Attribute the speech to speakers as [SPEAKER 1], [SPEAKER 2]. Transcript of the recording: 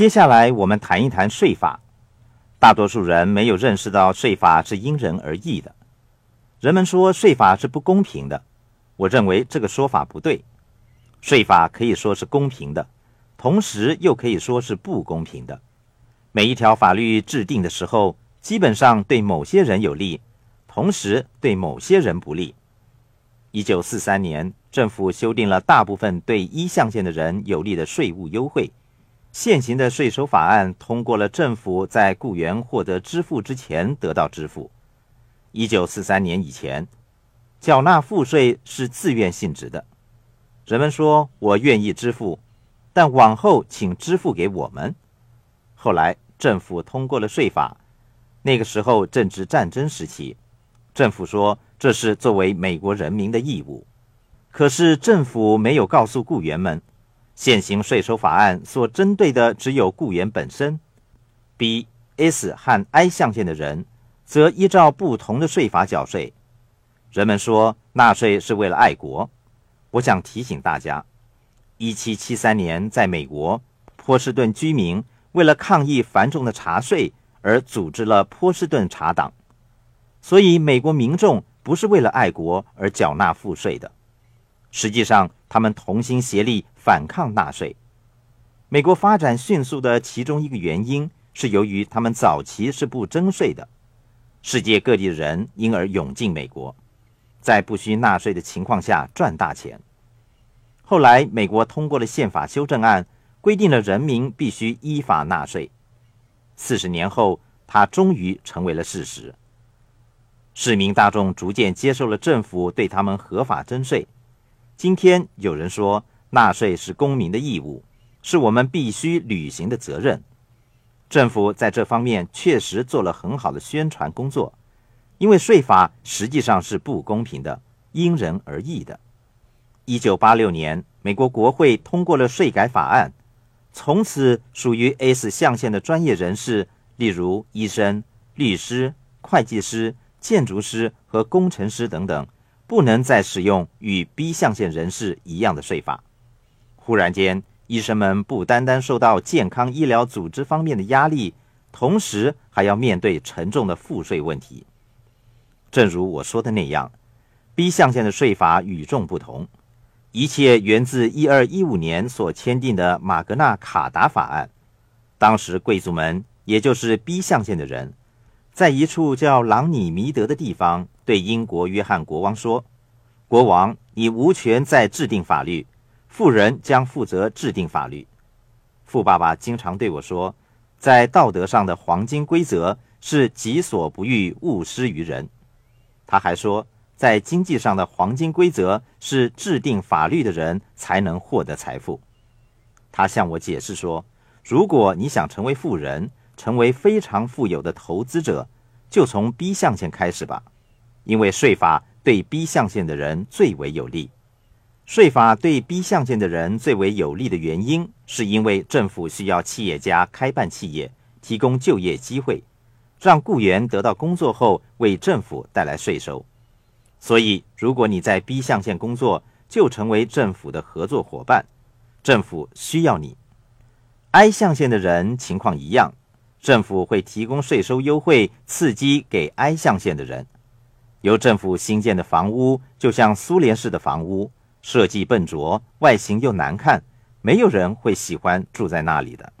[SPEAKER 1] 接下来我们谈一谈税法。大多数人没有认识到税法是因人而异的。人们说税法是不公平的，我认为这个说法不对。税法可以说是公平的，同时又可以说是不公平的。每一条法律制定的时候，基本上对某些人有利，同时对某些人不利。一九四三年，政府修订了大部分对一象限的人有利的税务优惠。现行的税收法案通过了，政府在雇员获得支付之前得到支付。一九四三年以前，缴纳赋税是自愿性质的。人们说：“我愿意支付，但往后请支付给我们。”后来政府通过了税法，那个时候正值战争时期，政府说这是作为美国人民的义务。可是政府没有告诉雇员们。现行税收法案所针对的只有雇员本身，B、S 和 I 象限的人，则依照不同的税法缴税。人们说纳税是为了爱国，我想提醒大家：1773年，在美国，波士顿居民为了抗议繁重的茶税而组织了波士顿茶党。所以，美国民众不是为了爱国而缴纳赋税的。实际上，他们同心协力反抗纳税。美国发展迅速的其中一个原因是由于他们早期是不征税的，世界各地的人因而涌进美国，在不需纳税的情况下赚大钱。后来，美国通过了宪法修正案，规定了人民必须依法纳税。四十年后，它终于成为了事实。市民大众逐渐接受了政府对他们合法征税。今天有人说，纳税是公民的义务，是我们必须履行的责任。政府在这方面确实做了很好的宣传工作，因为税法实际上是不公平的，因人而异的。一九八六年，美国国会通过了税改法案，从此属于 S 象限的专业人士，例如医生、律师、会计师、建筑师和工程师等等。不能再使用与 B 象限人士一样的税法。忽然间，医生们不单单受到健康医疗组织方面的压力，同时还要面对沉重的赋税问题。正如我说的那样，B 象限的税法与众不同，一切源自1215年所签订的马格纳卡达法案。当时贵族们，也就是 B 象限的人。在一处叫朗尼弥德的地方，对英国约翰国王说：“国王，你无权再制定法律，富人将负责制定法律。”富爸爸经常对我说：“在道德上的黄金规则是己所不欲，勿施于人。”他还说：“在经济上的黄金规则是制定法律的人才能获得财富。”他向我解释说：“如果你想成为富人，”成为非常富有的投资者，就从 B 象限开始吧，因为税法对 B 象限的人最为有利。税法对 B 象限的人最为有利的原因，是因为政府需要企业家开办企业，提供就业机会，让雇员得到工作后为政府带来税收。所以，如果你在 B 象限工作，就成为政府的合作伙伴，政府需要你。I 象限的人情况一样。政府会提供税收优惠，刺激给 I 象限的人。由政府新建的房屋就像苏联式的房屋，设计笨拙，外形又难看，没有人会喜欢住在那里的。